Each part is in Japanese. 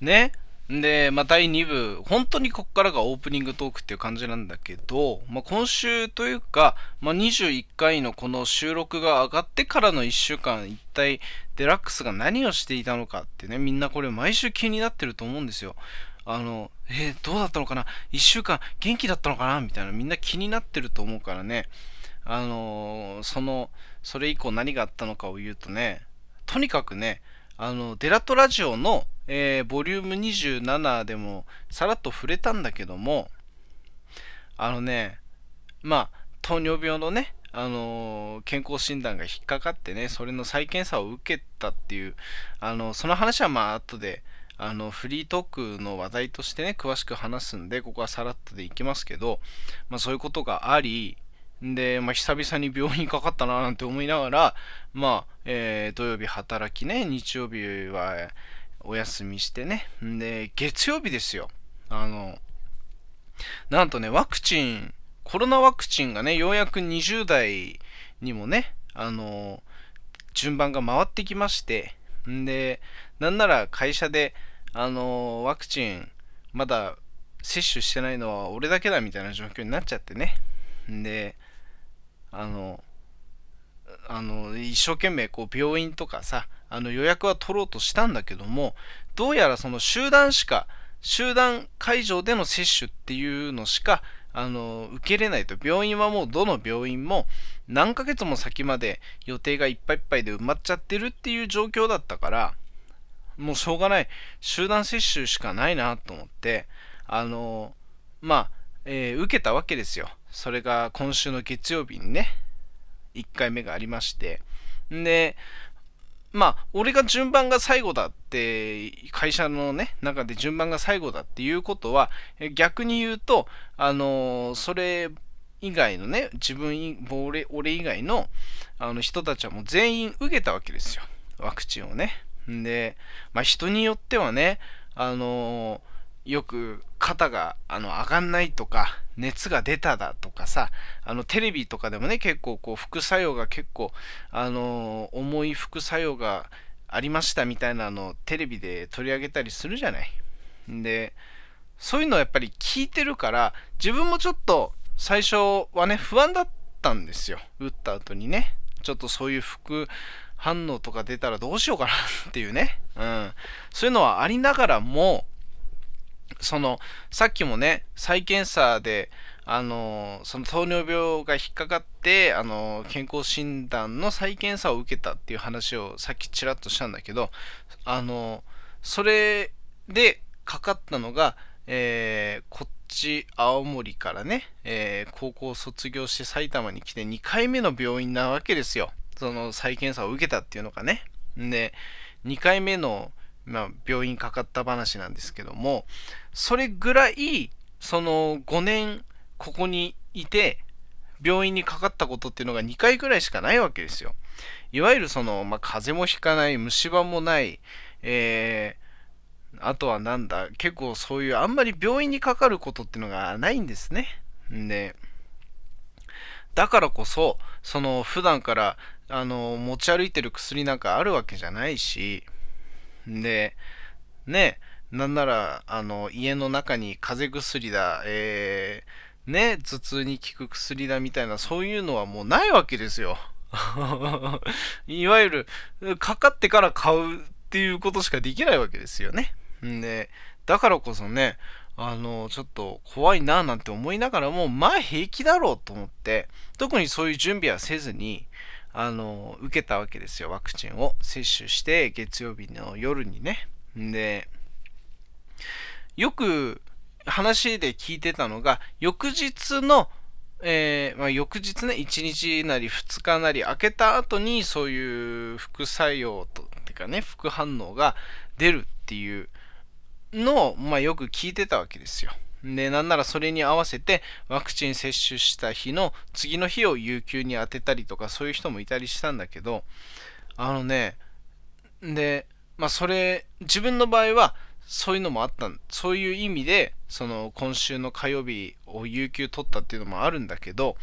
ね。で、まあ、第2部、本当にこっからがオープニングトークっていう感じなんだけど、まあ、今週というか、まあ、21回のこの収録が上がってからの1週間、一体デラックスが何をしていたのかってね、みんなこれ毎週気になってると思うんですよ。あの、えー、どうだったのかな ?1 週間元気だったのかな？みたいなみんな気になってると思うからね。あのー、その、それ以降何があったのかを言うとね、とにかくね、あの、デラトラジオのえー、ボリューム27でもさらっと触れたんだけども、あのね、まあ、糖尿病のね、あのー、健康診断が引っかかってね、それの再検査を受けたっていう、あのその話はまあ後で、あのフリートークの話題としてね、詳しく話すんで、ここはさらっとでいきますけど、まあそういうことがあり、で、まあ、久々に病院かかったななんて思いながら、まあ、えー、土曜日働きね、日曜日は、お休みしてね。で、月曜日ですよ。あの、なんとね、ワクチン、コロナワクチンがね、ようやく20代にもね、あの、順番が回ってきまして、んで、なんなら会社で、あの、ワクチン、まだ接種してないのは俺だけだみたいな状況になっちゃってね。で、あの、あの一生懸命こう病院とかさあの予約は取ろうとしたんだけどもどうやらその集団しか集団会場での接種っていうのしかあの受けれないと。病院はもうどの病院も何ヶ月も先まで予定がいっぱいいっぱいで埋まっちゃってるっていう状況だったからもうしょうがない。集団接種しかないなと思ってあのまあ、えー、受けたわけですよ。それが今週の月曜日にね1回目がありまして、で、まあ、俺が順番が最後だって、会社のね、中で順番が最後だっていうことは、逆に言うと、あのそれ以外のね、自分、俺俺以外のあの人たちはもう全員受けたわけですよ。ワクチンをね。で、まあ、人によってはね、あのよく肩があの上がんないとか、熱が出ただとかさ、あのテレビとかでもね、結構こう副作用が結構、あの、重い副作用がありましたみたいなのをテレビで取り上げたりするじゃない。で、そういうのをやっぱり聞いてるから、自分もちょっと最初はね、不安だったんですよ。打った後にね。ちょっとそういう副反応とか出たらどうしようかなっていうね。うん。そういうのはありながらも、そのさっきもね再検査であのその糖尿病が引っかかってあの健康診断の再検査を受けたっていう話をさっきちらっとしたんだけどあのそれでかかったのが、えー、こっち青森からね、えー、高校卒業して埼玉に来て2回目の病院なわけですよ。その再検査を受けたっていうのがね。で2回目のまあ、病院かかった話なんですけども、それぐらい、その5年ここにいて、病院にかかったことっていうのが2回ぐらいしかないわけですよ。いわゆるその、まあ、風邪もひかない、虫歯もない、えー、あとはなんだ、結構そういうあんまり病院にかかることっていうのがないんですね。で、だからこそ、その普段からあの持ち歩いてる薬なんかあるわけじゃないし、で、ね、なんなら、あの、家の中に風邪薬だ、えー、ね、頭痛に効く薬だみたいな、そういうのはもうないわけですよ。いわゆる、かかってから買うっていうことしかできないわけですよね。で、だからこそね、あの、ちょっと怖いななんて思いながらも、まあ平気だろうと思って、特にそういう準備はせずに、あの、受けたわけですよ、ワクチンを接種して、月曜日の夜にね。で、よく話で聞いてたのが、翌日の、えー、まあ、翌日ね、1日なり2日なり開けた後にそういう副作用と、てかね、副反応が出るっていうのを、まあ、よく聞いてたわけですよ。で、なんならそれに合わせてワクチン接種した日の次の日を有給に当てたりとかそういう人もいたりしたんだけど、あのね、で、まあそれ、自分の場合はそういうのもあったそういう意味で、その今週の火曜日を有給取ったっていうのもあるんだけど、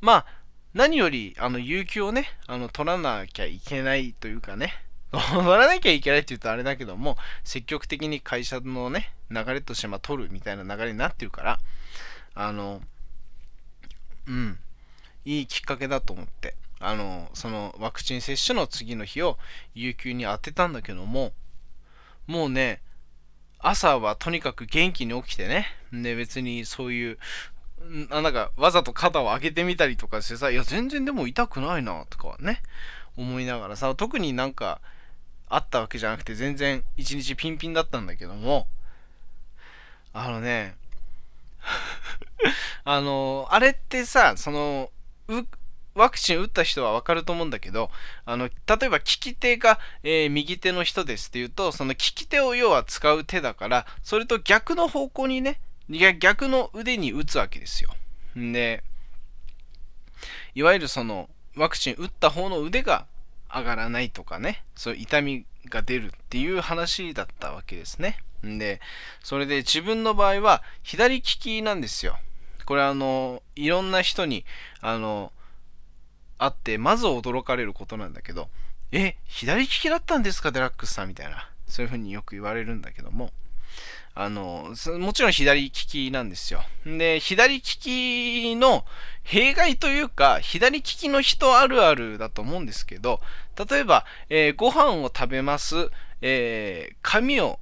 まあ何よりあの有給をね、あの取らなきゃいけないというかね、乗らなきゃいけないって言うとあれだけども、積極的に会社のね、流れとしてまあ取るみたいな流れになってるから、あの、うん、いいきっかけだと思って、あの、そのワクチン接種の次の日を有給に当てたんだけども、もうね、朝はとにかく元気に起きてね、で別にそういう、なんかわざと肩を上げてみたりとかしてさ、いや全然でも痛くないなとかね、思いながらさ、特になんかあったわけじゃなくて全然一日ピンピンだったんだけども、あのね、あの、あれってさ、その、ワクチン打った人はわかると思うんだけど、あの、例えば利き手が、えー、右手の人ですっていうと、その利き手を要は使う手だから、それと逆の方向にね、逆の腕に打つわけですよ。で、いわゆるその、ワクチン打った方の腕が上がらないとかね、そういう痛みが出るっていう話だったわけですね。で、それで自分の場合は左利きなんですよ。これあの、いろんな人に、あの、会って、まず驚かれることなんだけど、え、左利きだったんですか、デラックスさんみたいな。そういうふうによく言われるんだけども、あの、もちろん左利きなんですよ。で、左利きの弊害というか、左利きの人あるあるだと思うんですけど、例えば、えー、ご飯を食べます、えー、紙を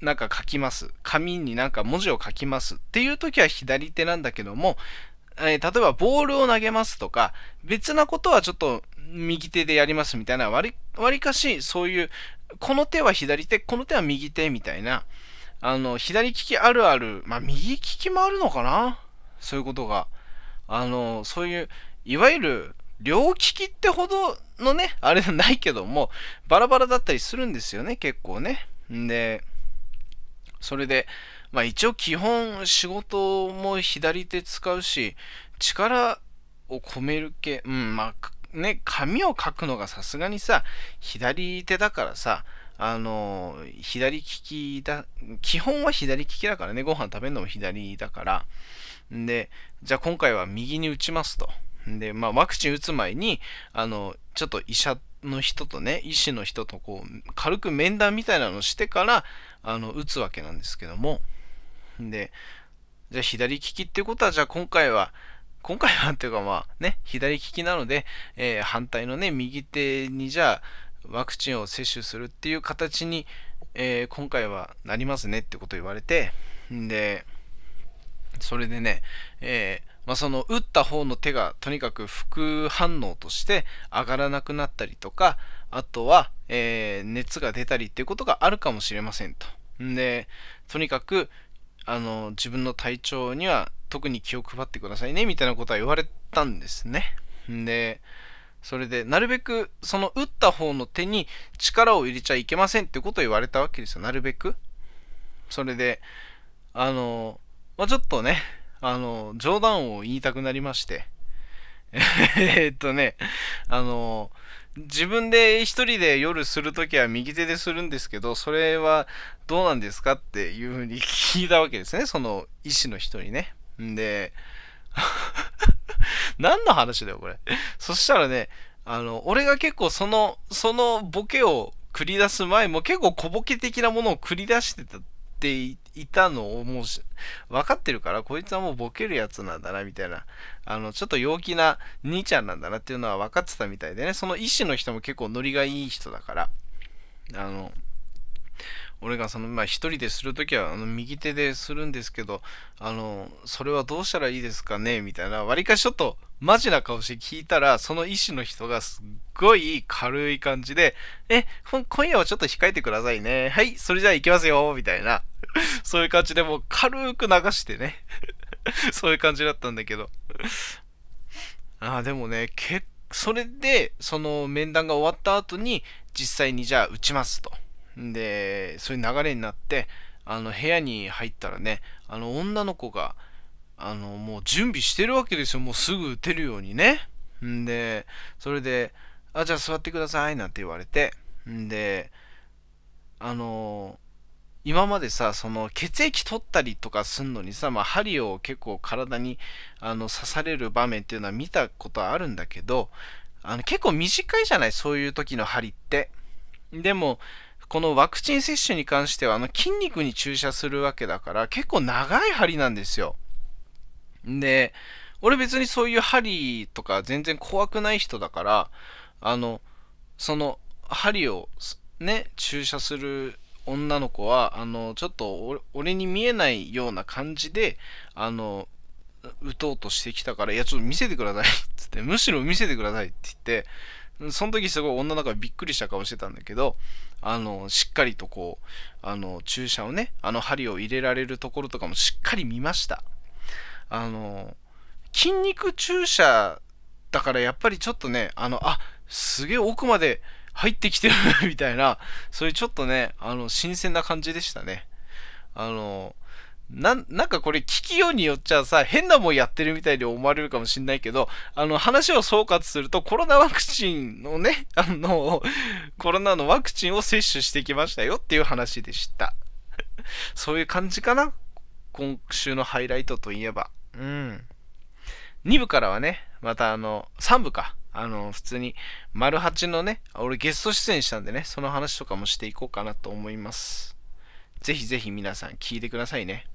なんか書きます。紙になんか文字を書きますっていう時は左手なんだけども、えー、例えばボールを投げますとか、別なことはちょっと右手でやりますみたいな、割りかし、そういう、この手は左手、この手は右手みたいな、あの、左利きあるある、まあ、右利きもあるのかな？そういうことが。あの、そういう、いわゆる、両利きってほどのね、あれじゃないけども、バラバラだったりするんですよね、結構ね。んで、それで、まあ一応基本仕事も左手使うし、力を込める系、うん、まあね、紙を書くのがさすがにさ、左手だからさ、あの、左利きだ、基本は左利きだからね、ご飯食べるのも左だから。んで、じゃあ今回は右に打ちますと。で、まあ、ワクチン打つ前に、あの、ちょっと医者の人とね、医師の人とこう、軽く面談みたいなのをしてから、あの、打つわけなんですけども。で、じゃあ左利きってことは、じゃあ今回は、今回はっていうかまあね、左利きなので、えー、反対のね、右手にじゃあ、ワクチンを接種するっていう形に、えー、今回はなりますねってこと言われて、で、それでね、えー、まあ、その打った方の手がとにかく副反応として上がらなくなったりとか、あとは、えー、熱が出たりっていうことがあるかもしれませんと。んで、とにかく、あの、自分の体調には特に気を配ってくださいね、みたいなことは言われたんですね。で、それで、なるべく、その打った方の手に力を入れちゃいけませんってことを言われたわけですよ。なるべく。それで、あの、まあ、ちょっとね、あの、冗談を言いたくなりまして。えっとね、あの、自分で一人で夜するときは右手でするんですけど、それはどうなんですかっていうふうに聞いたわけですね。その医師の人にね。んで、何の話だよ、これ。そしたらね、あの、俺が結構その、そのボケを繰り出す前も結構小ボケ的なものを繰り出してたっていたのをもう分かってるから、こいつはもうボケるやつなんだな、みたいな。あの、ちょっと陽気な兄ちゃんなんだなっていうのは分かってたみたいでね、その医師の人も結構ノリがいい人だから、あの、俺がその、まあ一人でするときは、あの、右手でするんですけど、あの、それはどうしたらいいですかね？みたいな、わりかしちょっと、マジな顔して聞いたら、その医師の人がすっごい軽い感じで、え、今夜はちょっと控えてくださいね。はい、それじゃあ行きますよ、みたいな。そういう感じでもう軽く流してね。そういう感じだったんだけど。ああ、でもね、けそれで、その面談が終わった後に、実際にじゃあ打ちますと。で、そういう流れになって、あの、部屋に入ったらね、あの、女の子が、あの、もう準備してるわけですよ。もうすぐ打てるようにね。んで、それで、あ、じゃあ座ってください、なんて言われて、んで、あの今までさ、その血液取ったりとかすんのにさ、まあ、針を結構体にあの刺される場面っていうのは見たことはあるんだけど、あの結構短いじゃない、そういう時の針って。でも、このワクチン接種に関しては、あの筋肉に注射するわけだから、結構長い針なんですよ。で、俺別にそういう針とか全然怖くない人だから、あの、その針をね、注射する女の子は、あの、ちょっと俺に見えないような感じで、あの、打とうとしてきたから、いや、ちょっと見せてくださいっつって、むしろ見せてくださいって言って、その時すごい女の子がびっくりした顔してたんだけど、あの、しっかりとこう、あの、注射をね、あの針を入れられるところとかもしっかり見ました。あの、筋肉注射だからやっぱりちょっとね、あの、あ、すげえ奥まで入ってきてるみたいな、そういうちょっとね、あの、新鮮な感じでしたね。あの、ななんかこれ聞きようによっちゃさ、変なもんやってるみたいに思われるかもしんないけど、あの話を総括すると、コロナワクチンのね、あの、コロナのワクチンを接種してきましたよっていう話でした。そういう感じかな？今週のハイライトといえば。うん。2部からはね、またあの、3部か。あの、普通に、丸八のね、俺ゲスト出演したんでね、その話とかもしていこうかなと思います。ぜひぜひ皆さん聞いてくださいね。